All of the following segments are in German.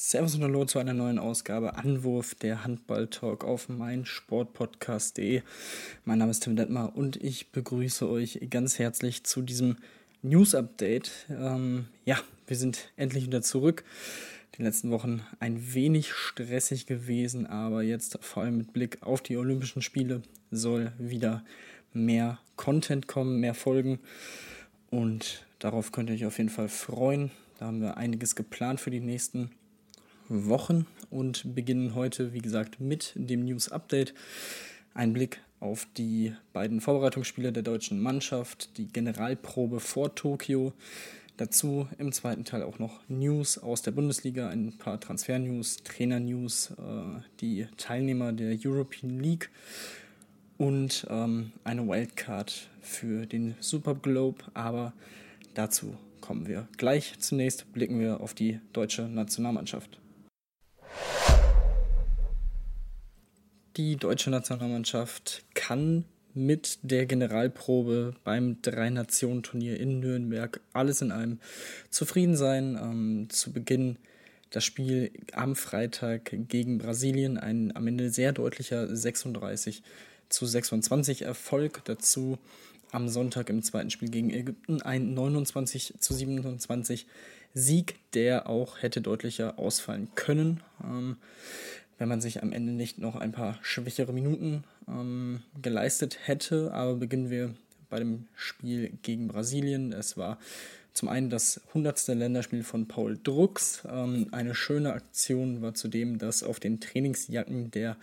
Servus und Hallo zu einer neuen Ausgabe Anwurf der Handball-Talk auf meinsportpodcast.de. Mein Name ist Tim Detmar und ich begrüße euch ganz herzlich zu diesem News-Update. Ähm, ja, wir sind endlich wieder zurück. Die letzten Wochen ein wenig stressig gewesen, aber jetzt vor allem mit Blick auf die Olympischen Spiele soll wieder mehr Content kommen, mehr Folgen und darauf könnt ihr euch auf jeden Fall freuen. Da haben wir einiges geplant für die nächsten Wochen und beginnen heute, wie gesagt, mit dem News Update. Ein Blick auf die beiden Vorbereitungsspiele der deutschen Mannschaft, die Generalprobe vor Tokio. Dazu im zweiten Teil auch noch News aus der Bundesliga, ein paar Transfer-News, Trainer-News, äh, die Teilnehmer der European League und ähm, eine Wildcard für den Super Globe. Aber dazu kommen wir gleich. Zunächst blicken wir auf die deutsche Nationalmannschaft. Die deutsche Nationalmannschaft kann mit der Generalprobe beim Drei-Nationen-Turnier in Nürnberg alles in allem zufrieden sein. Ähm, zu Beginn das Spiel am Freitag gegen Brasilien, ein am Ende sehr deutlicher 36 zu 26 Erfolg. Dazu am Sonntag im zweiten Spiel gegen Ägypten ein 29 zu 27 Sieg, der auch hätte deutlicher ausfallen können. Ähm, wenn man sich am Ende nicht noch ein paar schwächere Minuten ähm, geleistet hätte. Aber beginnen wir bei dem Spiel gegen Brasilien. Es war zum einen das 100. Länderspiel von Paul Drucks. Ähm, eine schöne Aktion war zudem, dass auf den Trainingsjacken der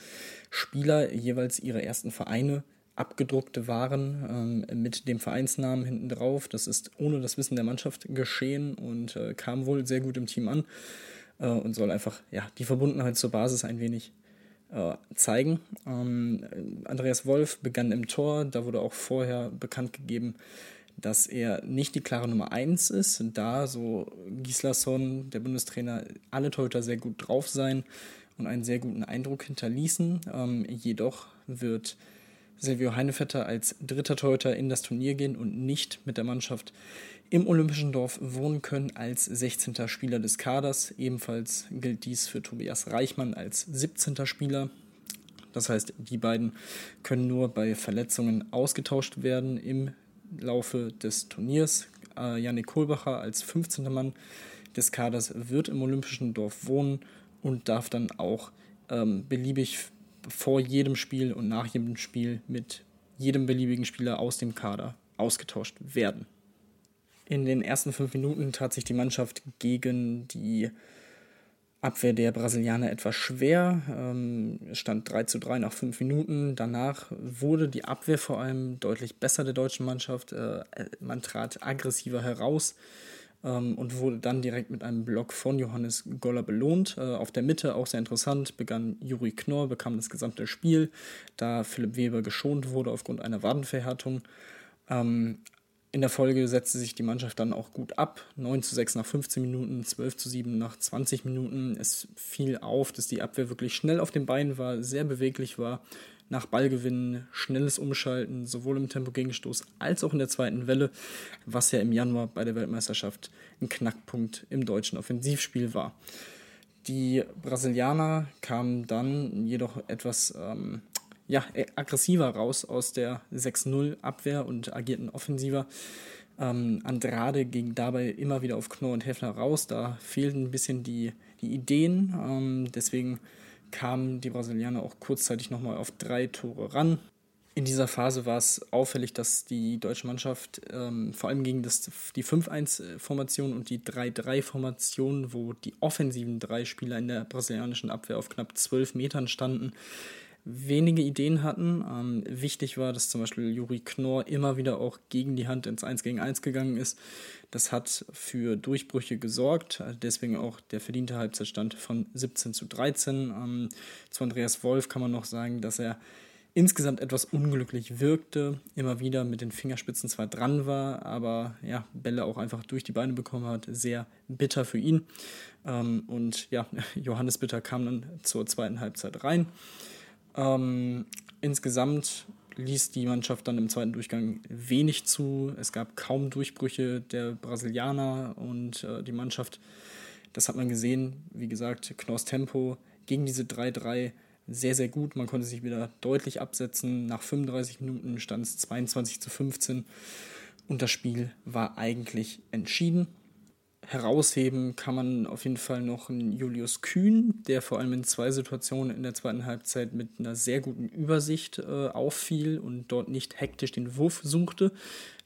Spieler jeweils ihre ersten Vereine abgedruckte waren ähm, mit dem Vereinsnamen hinten drauf. Das ist ohne das Wissen der Mannschaft geschehen und äh, kam wohl sehr gut im Team an äh, und soll einfach ja, die Verbundenheit zur Basis ein wenig äh, zeigen. Ähm, Andreas Wolf begann im Tor, da wurde auch vorher bekannt gegeben, dass er nicht die klare Nummer 1 ist, da so Gislason, der Bundestrainer, alle Torhüter sehr gut drauf sein und einen sehr guten Eindruck hinterließen. Ähm, jedoch wird Silvio Heinevetter als dritter Torhüter in das Turnier gehen und nicht mit der Mannschaft im Olympischen Dorf wohnen können als 16. Spieler des Kaders. Ebenfalls gilt dies für Tobias Reichmann als 17. Spieler. Das heißt, die beiden können nur bei Verletzungen ausgetauscht werden im Laufe des Turniers. Äh, Janik Kohlbacher als 15. Mann des Kaders wird im Olympischen Dorf wohnen und darf dann auch ähm, beliebig vor jedem Spiel und nach jedem Spiel mit jedem beliebigen Spieler aus dem Kader ausgetauscht werden. In den ersten fünf Minuten tat sich die Mannschaft gegen die Abwehr der Brasilianer etwas schwer. Ähm, stand 3 zu 3 nach fünf Minuten. Danach wurde die Abwehr vor allem deutlich besser der deutschen Mannschaft. Äh, man trat aggressiver heraus ähm, und wurde dann direkt mit einem Block von Johannes Goller belohnt. Äh, auf der Mitte, auch sehr interessant, begann Juri Knorr, bekam das gesamte Spiel, da Philipp Weber geschont wurde aufgrund einer Wadenverhärtung. In der Folge setzte sich die Mannschaft dann auch gut ab. 9 zu 6 nach 15 Minuten, 12 zu 7 nach 20 Minuten. Es fiel auf, dass die Abwehr wirklich schnell auf den Beinen war, sehr beweglich war. Nach Ballgewinnen, schnelles Umschalten, sowohl im Tempo-Gegenstoß als auch in der zweiten Welle, was ja im Januar bei der Weltmeisterschaft ein Knackpunkt im deutschen Offensivspiel war. Die Brasilianer kamen dann jedoch etwas ähm, ja, äh, aggressiver raus aus der 6-0-Abwehr und agierten offensiver. Ähm, Andrade ging dabei immer wieder auf Knorr und Heffner raus. Da fehlten ein bisschen die, die Ideen. Ähm, deswegen kamen die Brasilianer auch kurzzeitig nochmal auf drei Tore ran. In dieser Phase war es auffällig, dass die deutsche Mannschaft ähm, vor allem gegen das, die 5-1-Formation und die 3-3-Formation, wo die offensiven drei Spieler in der brasilianischen Abwehr auf knapp 12 Metern standen, wenige Ideen hatten. Ähm, wichtig war, dass zum Beispiel Juri Knorr immer wieder auch gegen die Hand ins 1 gegen 1 gegangen ist. Das hat für Durchbrüche gesorgt, deswegen auch der verdiente Halbzeitstand von 17 zu 13. Ähm, zu Andreas Wolf kann man noch sagen, dass er insgesamt etwas unglücklich wirkte, immer wieder mit den Fingerspitzen zwar dran war, aber ja, Bälle auch einfach durch die Beine bekommen hat, sehr bitter für ihn. Ähm, und ja, Johannes Bitter kam dann zur zweiten Halbzeit rein. Ähm, insgesamt ließ die Mannschaft dann im zweiten Durchgang wenig zu. Es gab kaum Durchbrüche der Brasilianer und äh, die Mannschaft, das hat man gesehen, wie gesagt, Knorrs Tempo gegen diese 3-3 sehr, sehr gut. Man konnte sich wieder deutlich absetzen. Nach 35 Minuten stand es 22 zu 15 und das Spiel war eigentlich entschieden herausheben kann man auf jeden Fall noch einen Julius Kühn, der vor allem in zwei Situationen in der zweiten Halbzeit mit einer sehr guten Übersicht äh, auffiel und dort nicht hektisch den Wurf suchte.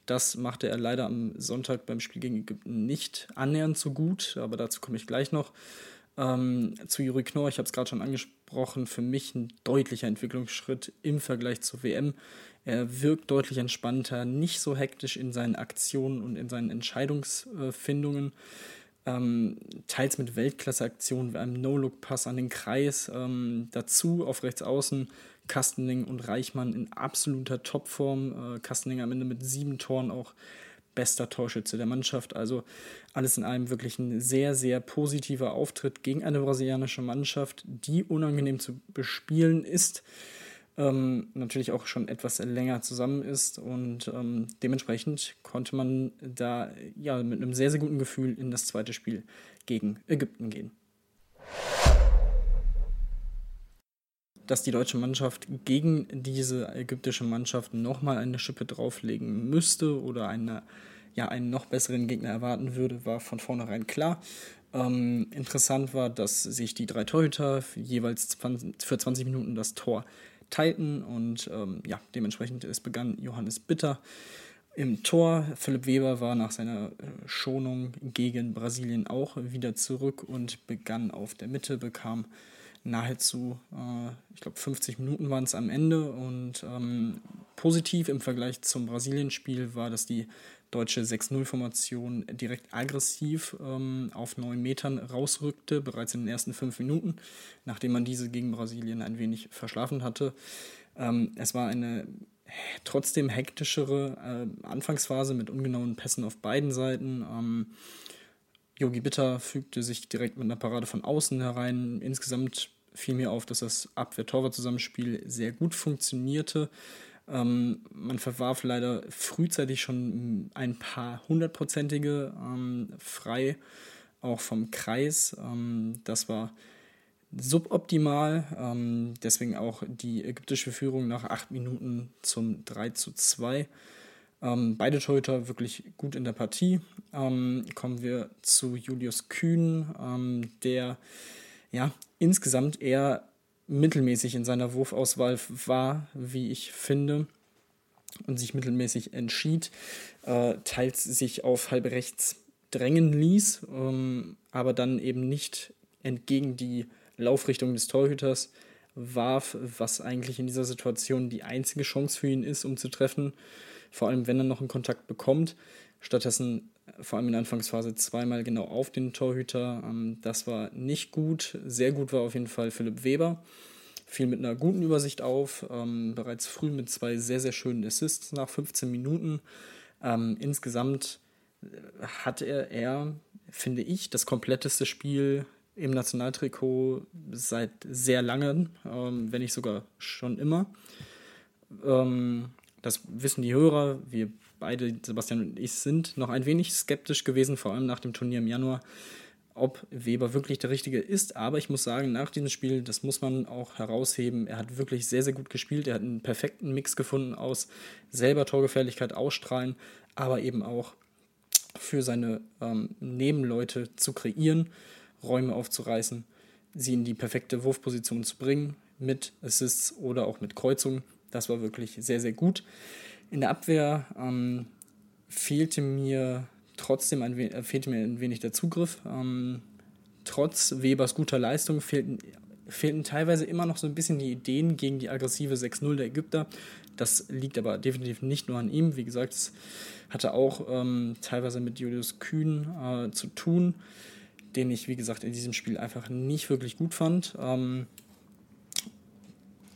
Das machte er leider am Sonntag beim Spiel gegen Ägypten nicht annähernd so gut, aber dazu komme ich gleich noch. Ähm, zu Juri Knorr, ich habe es gerade schon angesprochen, für mich ein deutlicher Entwicklungsschritt im Vergleich zur WM. Er wirkt deutlich entspannter, nicht so hektisch in seinen Aktionen und in seinen Entscheidungsfindungen. Ähm, teils mit Weltklasse-Aktionen wie einem No-Look-Pass an den Kreis. Ähm, dazu auf rechts außen Kastening und Reichmann in absoluter Topform. Äh, Kastening am Ende mit sieben Toren auch bester Torschütze der Mannschaft. Also alles in allem wirklich ein sehr, sehr positiver Auftritt gegen eine brasilianische Mannschaft, die unangenehm zu bespielen ist ähm, natürlich auch schon etwas länger zusammen ist und ähm, dementsprechend konnte man da ja mit einem sehr, sehr guten Gefühl in das zweite Spiel gegen Ägypten gehen. Dass die deutsche Mannschaft gegen diese ägyptische Mannschaft nochmal eine Schippe drauflegen müsste oder eine, ja, einen noch besseren Gegner erwarten würde, war von vornherein klar. Ähm, interessant war, dass sich die drei Torhüter jeweils für 20 Minuten das Tor teilten und ähm, ja, dementsprechend es begann Johannes Bitter im Tor. Philipp Weber war nach seiner äh, Schonung gegen Brasilien auch wieder zurück und begann auf der Mitte, bekam nahezu, äh, ich glaube 50 Minuten waren es am Ende und ähm, positiv im Vergleich zum Brasilien-Spiel war, dass die deutsche 6-0-Formation direkt aggressiv ähm, auf 9 Metern rausrückte, bereits in den ersten 5 Minuten, nachdem man diese gegen Brasilien ein wenig verschlafen hatte. Ähm, es war eine trotzdem hektischere äh, Anfangsphase mit ungenauen Pässen auf beiden Seiten. Ähm, Yogi Bitter fügte sich direkt mit einer Parade von außen herein. Insgesamt fiel mir auf, dass das Abwehr-Torwart-Zusammenspiel sehr gut funktionierte. Ähm, man verwarf leider frühzeitig schon ein paar hundertprozentige ähm, frei, auch vom Kreis. Ähm, das war suboptimal. Ähm, deswegen auch die ägyptische Führung nach acht Minuten zum 3 zu 2. Ähm, beide Torhüter wirklich gut in der Partie. Ähm, kommen wir zu Julius Kühn, der ja insgesamt eher mittelmäßig in seiner Wurfauswahl war, wie ich finde, und sich mittelmäßig entschied, äh, teils sich auf halb rechts drängen ließ, ähm, aber dann eben nicht entgegen die Laufrichtung des Torhüters warf, was eigentlich in dieser Situation die einzige Chance für ihn ist, um zu treffen, vor allem wenn er noch einen Kontakt bekommt. Stattdessen vor allem in der Anfangsphase zweimal genau auf den Torhüter. Ähm, das war nicht gut. Sehr gut war auf jeden Fall Philipp Weber. Fiel mit einer guten Übersicht auf, ähm, bereits früh mit zwei sehr, sehr schönen Assists nach 15 Minuten. Ähm, insgesamt äh, hat er, er, finde ich, das kompletteste Spiel im Nationaltrikot seit sehr langem, wenn nicht sogar schon immer. Ähm, das wissen die Hörer. Wir beide, Sebastian und ich, sind noch ein wenig skeptisch gewesen, vor allem nach dem Turnier im Januar, ob Weber wirklich der Richtige ist. Aber ich muss sagen, nach diesem Spiel, das muss man auch herausheben, er hat wirklich sehr, sehr gut gespielt. Er hat einen perfekten Mix gefunden aus selber Torgefährlichkeit ausstrahlen, aber eben auch für seine ähm, Nebenleute zu kreieren, Räume aufzureißen, sie in die perfekte Wurfposition zu bringen, mit Assists oder auch mit Kreuzungen. Das war wirklich sehr, sehr gut. In der Abwehr ähm, fehlte mir trotzdem ein, äh, fehlte mir ein wenig der Zugriff. Ähm, trotz Webers guter Leistung fehlten fehlten teilweise immer noch so ein bisschen die Ideen gegen die aggressive 6-0 der Ägypter. Das liegt aber definitiv nicht nur an ihm. Wie gesagt, es hatte auch ähm, teilweise mit Julius Kühn äh, zu tun, den ich, wie gesagt, in diesem Spiel einfach nicht wirklich gut fand. Ähm,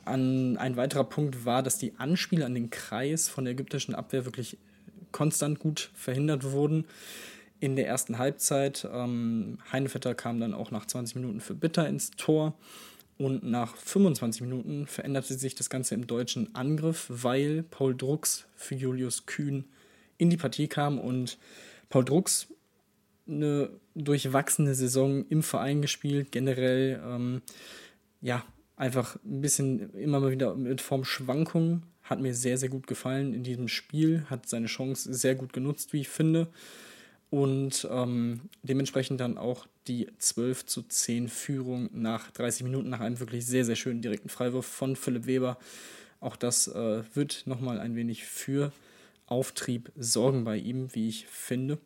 an, ein weiterer Punkt war, dass die Anspiele an den Kreis von der ägyptischen Abwehr wirklich konstant gut verhindert wurden. In der ersten Halbzeit, ähm, Heinevetter kam dann auch nach 20 Minuten für Bitter ins Tor. Und nach 25 Minuten veränderte sich das Ganze im deutschen Angriff, weil Paul Drucks für Julius Kühn in die Partie kam und Paul Drucks eine durchwachsene Saison im Verein gespielt, generell ähm, ja einfach ein bisschen immer mal wieder mit Formschwankungen. Hat mir sehr, sehr gut gefallen in diesem Spiel, hat seine Chance sehr gut genutzt, wie ich finde. Und ähm, dementsprechend dann auch die 12 zu 10 Führung nach 30 Minuten, nach einem wirklich sehr, sehr schönen direkten Freiwurf von Philipp Weber. Auch das äh, wird nochmal ein wenig für Auftrieb sorgen bei ihm, wie ich finde.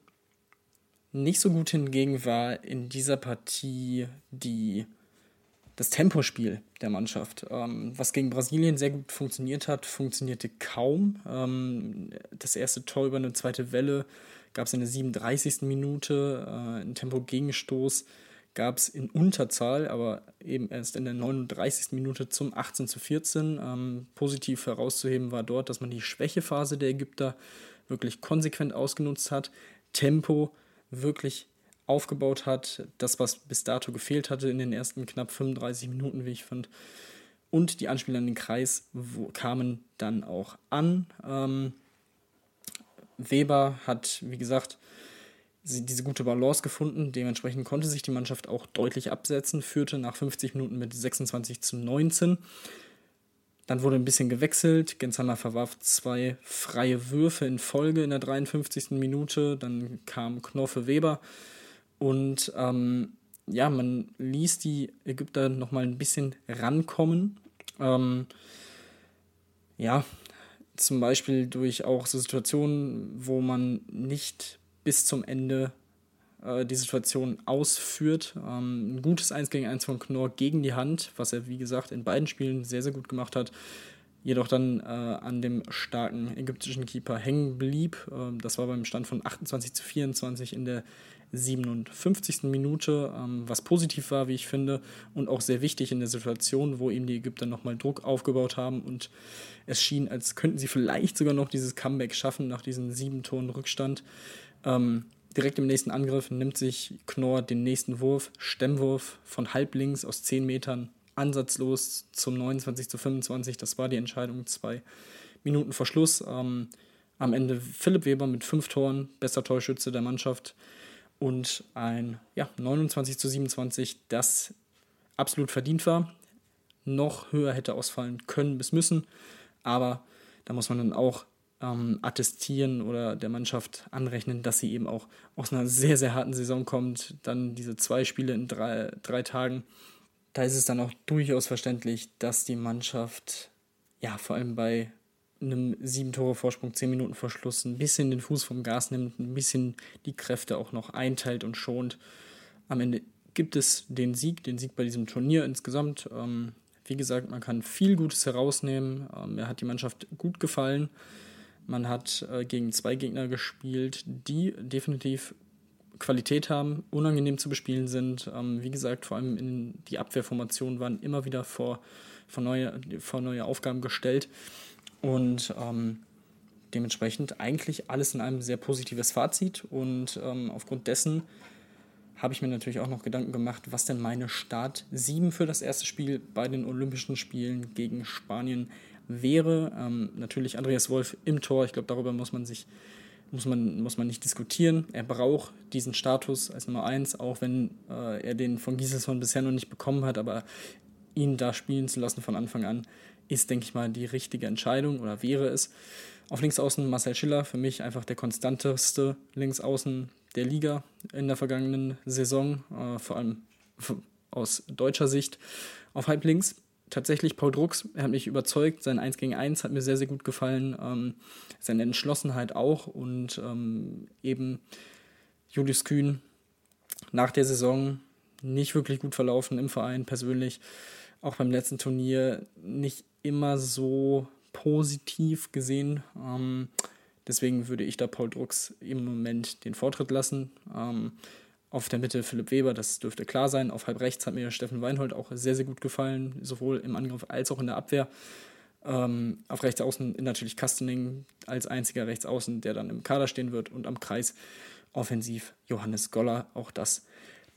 Nicht so gut hingegen war in dieser Partie die das Tempospiel der Mannschaft. Ähm, was gegen Brasilien sehr gut funktioniert hat, funktionierte kaum. Ähm, das erste Tor über eine zweite Welle gab es in der 37. Minute, äh, ein Tempo-Gegenstoß gab es in Unterzahl, aber eben erst in der 39. Minute zum 18 zu 14. Ähm, positiv herauszuheben war dort, dass man die Schwächephase der Ägypter wirklich konsequent ausgenutzt hat. Tempo wirklich aufgebaut hat, das, was bis dato gefehlt hatte in den ersten knapp 35 Minuten, wie ich fand. Und die Anspiele an den Kreis wo, kamen dann auch an. Ähm, Weber hat, wie gesagt, diese gute Balance gefunden. Dementsprechend konnte sich die Mannschaft auch deutlich absetzen, führte nach 50 Minuten mit 26 zu 19. Dann wurde ein bisschen gewechselt. Genshammer verwarf zwei freie Würfe in Folge in der 53. Minute. Dann kam Knorfe Weber und ähm, ja, man ließ die Ägypter nochmal ein bisschen rankommen. Ähm, ja, zum Beispiel durch auch so Situationen, wo man nicht bis zum Ende äh, die Situation ausführt. Ähm, ein gutes 1 gegen 1 von Knorr gegen die Hand, was er, wie gesagt, in beiden Spielen sehr, sehr gut gemacht hat. Jedoch dann äh, an dem starken ägyptischen Keeper hängen blieb. Äh, das war beim Stand von 28 zu 24 in der 57. Minute, ähm, was positiv war, wie ich finde, und auch sehr wichtig in der Situation, wo eben die Ägypter nochmal Druck aufgebaut haben und es schien, als könnten sie vielleicht sogar noch dieses Comeback schaffen nach diesem sieben Toren Rückstand. Ähm, direkt im nächsten Angriff nimmt sich Knorr den nächsten Wurf, Stemmwurf von halblinks aus 10 Metern, ansatzlos zum 29 zu 25. Das war die Entscheidung, zwei Minuten vor Schluss. Ähm, am Ende Philipp Weber mit fünf Toren, bester Torschütze der Mannschaft und ein ja, 29 zu 27, das absolut verdient war. Noch höher hätte ausfallen können bis müssen, aber da muss man dann auch ähm, attestieren oder der Mannschaft anrechnen, dass sie eben auch aus einer sehr, sehr harten Saison kommt. Dann diese zwei Spiele in drei, drei Tagen. Da ist es dann auch durchaus verständlich, dass die Mannschaft ja vor allem bei einem sieben Tore Vorsprung, zehn Minuten Verschluss ein bisschen den Fuß vom Gas nimmt, ein bisschen die Kräfte auch noch einteilt und schont. Am Ende gibt es den Sieg, den Sieg bei diesem Turnier insgesamt. Ähm, wie gesagt, man kann viel Gutes herausnehmen. Ähm, mir hat die Mannschaft gut gefallen. Man hat äh, gegen zwei Gegner gespielt, die definitiv Qualität haben, unangenehm zu bespielen sind. Ähm, wie gesagt, vor allem in die Abwehrformationen waren immer wieder vor, vor, neue, vor neue Aufgaben gestellt. Und ähm, dementsprechend eigentlich alles in einem sehr positives Fazit. Und ähm, aufgrund dessen habe ich mir natürlich auch noch Gedanken gemacht, was denn meine Start 7 für das erste Spiel bei den Olympischen Spielen gegen Spanien wäre. Ähm, natürlich Andreas Wolf im Tor. Ich glaube, darüber muss man sich muss man, muss man nicht diskutieren. Er braucht diesen Status als Nummer 1, auch wenn äh, er den von Gieselsson bisher noch nicht bekommen hat, aber ihn da spielen zu lassen von Anfang an, ist, denke ich mal, die richtige Entscheidung oder wäre es. Auf Linksaußen Marcel Schiller, für mich einfach der konstanteste Linksaußen der Liga in der vergangenen Saison, äh, vor allem aus deutscher Sicht. Auf Halblinks tatsächlich Paul Drucks, er hat mich überzeugt, sein 1 gegen 1 hat mir sehr, sehr gut gefallen, ähm, seine Entschlossenheit auch und ähm, eben Julius Kühn nach der Saison nicht wirklich gut verlaufen im Verein persönlich. Auch beim letzten Turnier nicht immer so positiv gesehen. Ähm, deswegen würde ich da Paul Drucks im Moment den Vortritt lassen. Ähm, auf der Mitte Philipp Weber, das dürfte klar sein. Auf halb rechts hat mir Steffen Weinhold auch sehr, sehr gut gefallen, sowohl im Angriff als auch in der Abwehr. Ähm, auf rechts außen natürlich Kastening als einziger Rechtsaußen, der dann im Kader stehen wird und am Kreis offensiv Johannes Goller. Auch das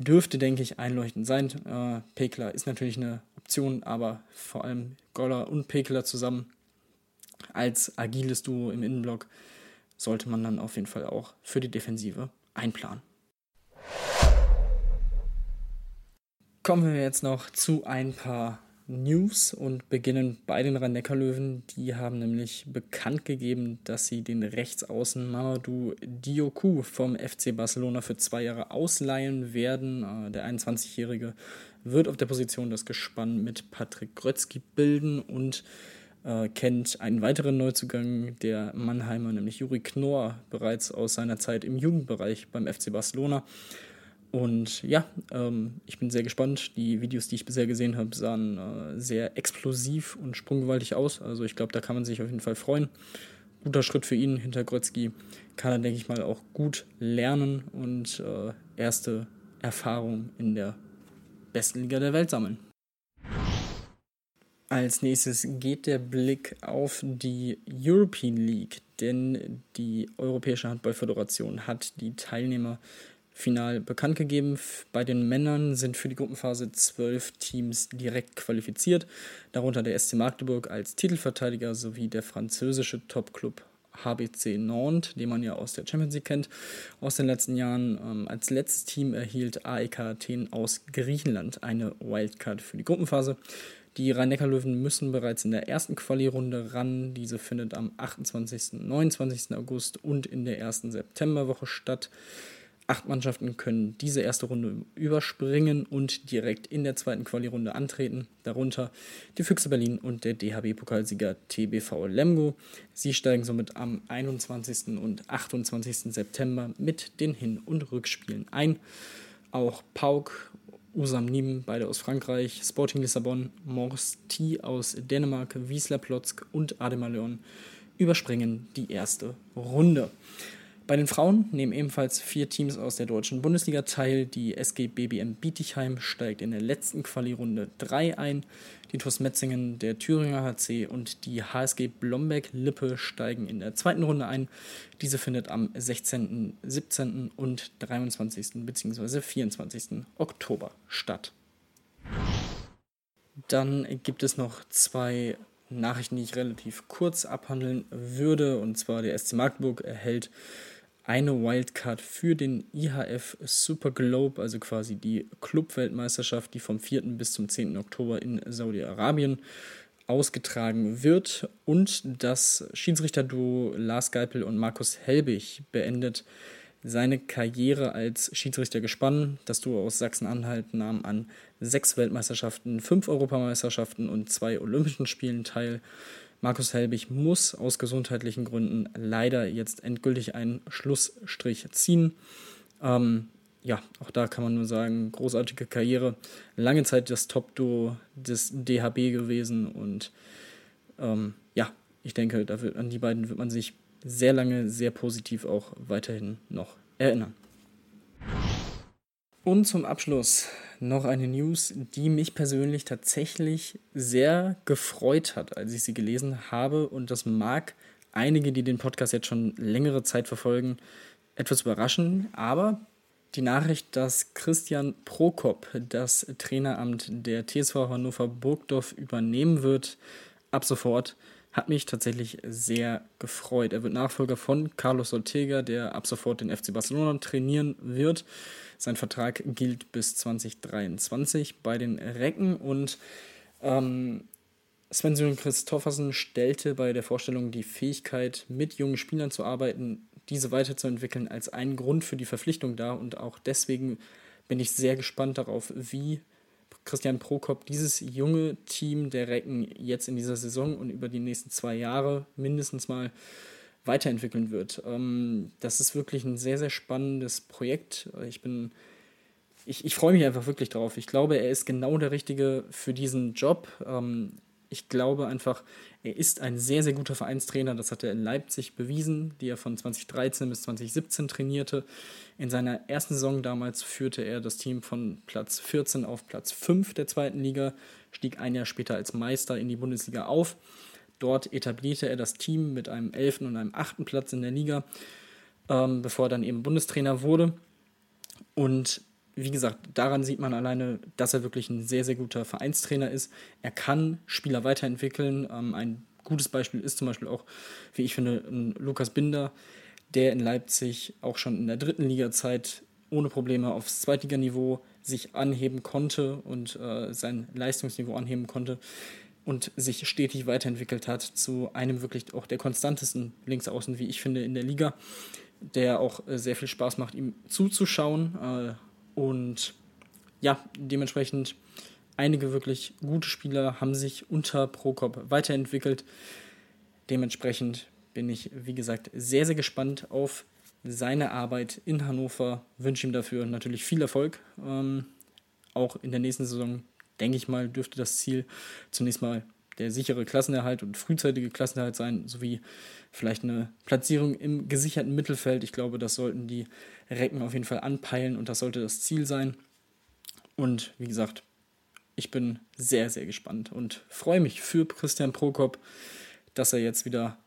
dürfte, denke ich, einleuchtend sein. Äh, Pekler ist natürlich eine Option, aber vor allem Goller und Pekler zusammen als agiles Duo im Innenblock sollte man dann auf jeden Fall auch für die Defensive einplanen. Kommen wir jetzt noch zu ein paar News und beginnen bei den Rhein-Neckar-Löwen. Die haben nämlich bekannt gegeben, dass sie den Rechtsaußen Mamadou Dioku vom FC Barcelona für zwei Jahre ausleihen werden. Äh, der 21-Jährige wird auf der Position das Gespann mit Patrick Grötzky bilden und äh, kennt einen weiteren Neuzugang der Mannheimer, nämlich Juri Knorr, bereits aus seiner Zeit im Jugendbereich beim FC Barcelona. Und ja, ähm, ich bin sehr gespannt. Die Videos, die ich bisher gesehen habe, sahen äh, sehr explosiv und sprunggewaltig aus. Also ich glaube, da kann man sich auf jeden Fall freuen. Guter Schritt für ihn hinter Grotzky. Kann er, denke ich mal, auch gut lernen und äh, erste Erfahrung in der besten Liga der Welt sammeln. Als nächstes geht der Blick auf die European League, denn die Europäische Handballföderation hat die Teilnehmer final bekannt gegeben. Bei den Männern sind für die Gruppenphase zwölf Teams direkt qualifiziert, darunter der SC Magdeburg als Titelverteidiger sowie der französische Topclub HBC Nantes, den man ja aus der Champions League kennt, aus den letzten Jahren. Ähm, als letztes Team erhielt AEK Athen aus Griechenland eine Wildcard für die Gruppenphase. Die Rhein-Neckar-Löwen müssen bereits in der ersten Quali-Runde ran. Diese findet am 28. und 29. August und in der ersten Septemberwoche statt. Acht Mannschaften können diese erste Runde überspringen und direkt in der zweiten Quali-Runde antreten, darunter die Füchse Berlin und der DHB-Pokalsieger TBV Lemgo. Sie steigen somit am 21. und 28. September mit den Hin- und Rückspielen ein. Auch Pauk, Usam Nîmes, beide aus Frankreich, Sporting Lissabon, Mors T aus Dänemark, Wiesler Plotzk und Ademar Leon überspringen die erste Runde. Bei den Frauen nehmen ebenfalls vier Teams aus der deutschen Bundesliga teil. Die SG BBM Bietigheim steigt in der letzten Quali-Runde 3 ein. Die TuS Metzingen, der Thüringer HC und die HSG Blomberg-Lippe steigen in der zweiten Runde ein. Diese findet am 16., 17. und 23. bzw. 24. Oktober statt. Dann gibt es noch zwei Nachrichten, die ich relativ kurz abhandeln würde. Und zwar der SC Magdeburg erhält eine Wildcard für den IHF Super Globe, also quasi die Clubweltmeisterschaft, die vom 4. bis zum 10. Oktober in Saudi-Arabien ausgetragen wird. Und das Schiedsrichterduo Lars Geipel und Markus Helbig beendet seine Karriere als Schiedsrichter gespannt. Das Duo aus Sachsen-Anhalt nahm an sechs Weltmeisterschaften, fünf Europameisterschaften und zwei Olympischen Spielen teil. Markus Helbig muss aus gesundheitlichen Gründen leider jetzt endgültig einen Schlussstrich ziehen. Ähm, ja, auch da kann man nur sagen, großartige Karriere. Lange Zeit das Top-Duo des DHB gewesen und ähm, ja, ich denke, da wird, an die beiden wird man sich sehr lange, sehr positiv auch weiterhin noch erinnern. Und zum Abschluss noch eine News, die mich persönlich tatsächlich sehr gefreut hat, als ich sie gelesen habe. Und das mag einige, die den Podcast jetzt schon längere Zeit verfolgen, etwas überraschen. Aber die Nachricht, dass Christian Prokop das Traineramt der TSV Hannover Burgdorf übernehmen wird, ab sofort, hat mich tatsächlich sehr gefreut. Er wird Nachfolger von Carlos Ortega, der ab sofort den FC Barcelona trainieren wird. Sein Vertrag gilt bis 2023 bei den Recken und ähm, Sven Christoffersen stellte bei der Vorstellung die Fähigkeit, mit jungen Spielern zu arbeiten, diese weiterzuentwickeln, als einen Grund für die Verpflichtung dar. Und auch deswegen bin ich sehr gespannt darauf, wie Christian Prokop dieses junge Team der Recken jetzt in dieser Saison und über die nächsten zwei Jahre mindestens mal weiterentwickeln wird. Ähm, das ist wirklich ein sehr, sehr spannendes Projekt. Ich bin ich, ich freue mich einfach wirklich drauf. Ich glaube, er ist genau der Richtige für diesen Job. Ähm, ich glaube einfach, er ist ein sehr, sehr guter Vereinstrainer. Das hat er in Leipzig bewiesen, die er von 2013 bis 2017 trainierte. In seiner ersten Saison damals führte er das Team von Platz 14 auf Platz 5 der zweiten Liga, stieg ein Jahr später als Meister in die Bundesliga auf. Dort etablierte er das Team mit einem 11. und einem 8. Platz in der Liga, ähm, bevor er dann eben Bundestrainer wurde. Und wie gesagt, daran sieht man alleine, dass er wirklich ein sehr, sehr guter Vereinstrainer ist. Er kann Spieler weiterentwickeln. Ähm, ein gutes Beispiel ist zum Beispiel auch, wie ich finde, Lukas Binder, der in Leipzig auch schon in der dritten Liga-Zeit ohne Probleme aufs Zweitliganiveau sich anheben konnte und äh, sein Leistungsniveau anheben konnte und sich stetig weiterentwickelt hat zu einem wirklich auch der konstantesten Linksaußen, wie ich finde, in der Liga, der auch äh, sehr viel Spaß macht, ihm zuzuschauen. Äh, und ja, dementsprechend einige wirklich gute Spieler haben sich unter Prokop weiterentwickelt. Dementsprechend bin ich, wie gesagt, sehr, sehr gespannt auf seine Arbeit in Hannover. Wünsche ihm dafür natürlich viel Erfolg. Ähm, auch in der nächsten Saison, denke ich mal, dürfte das Ziel zunächst mal der sichere Klassenerhalt und frühzeitige Klassenerhalt sein, sowie vielleicht eine Platzierung im gesicherten Mittelfeld. Ich glaube, das sollten die Recken auf jeden Fall anpeilen und das sollte das Ziel sein. Und wie gesagt, ich bin sehr, sehr gespannt und freue mich für Christian Prokop, dass er jetzt wieder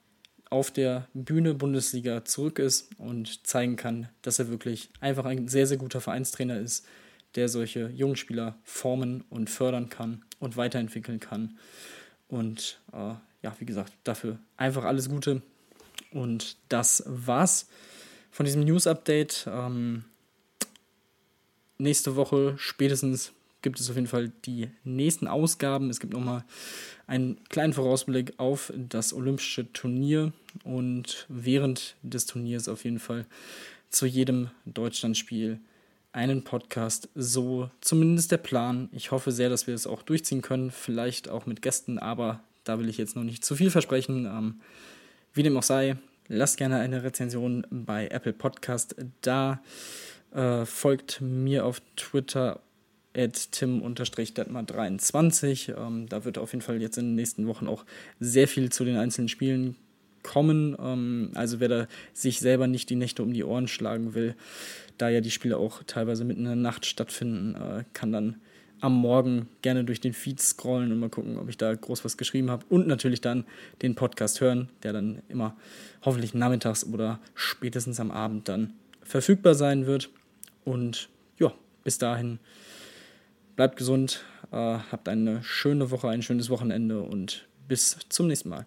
auf der Bühne Bundesliga zurück ist und zeigen kann, dass er wirklich einfach ein sehr, sehr guter Vereinstrainer ist, der solche jungen Spieler formen und fördern kann und weiterentwickeln kann. Und äh, ja, wie gesagt, dafür einfach alles Gute. Und das war's von diesem News-Update. Ähm, nächste Woche spätestens gibt es auf jeden Fall die nächsten Ausgaben. Es gibt nochmal einen kleinen Vorausblick auf das Olympische Turnier und während des Turniers auf jeden Fall zu jedem Deutschlandspiel einen Podcast. So zumindest der Plan. Ich hoffe sehr, dass wir es auch durchziehen können. Vielleicht auch mit Gästen, aber da will ich jetzt noch nicht zu viel versprechen. Ähm, wie dem auch sei, lasst gerne eine Rezension bei Apple Podcast da. Äh, folgt mir auf Twitter at tim-detmar23. Ähm, da wird auf jeden Fall jetzt in den nächsten Wochen auch sehr viel zu den einzelnen Spielen kommen. Ähm, also wer da sich selber nicht die Nächte um die Ohren schlagen will, da ja die Spiele auch teilweise mitten in der Nacht stattfinden, äh, kann dann am Morgen gerne durch den Feed scrollen und mal gucken, ob ich da groß was geschrieben habe. Und natürlich dann den Podcast hören, der dann immer hoffentlich nachmittags oder spätestens am Abend dann verfügbar sein wird. Und ja, bis dahin bleibt gesund, äh, habt eine schöne Woche, ein schönes Wochenende und bis zum nächsten Mal.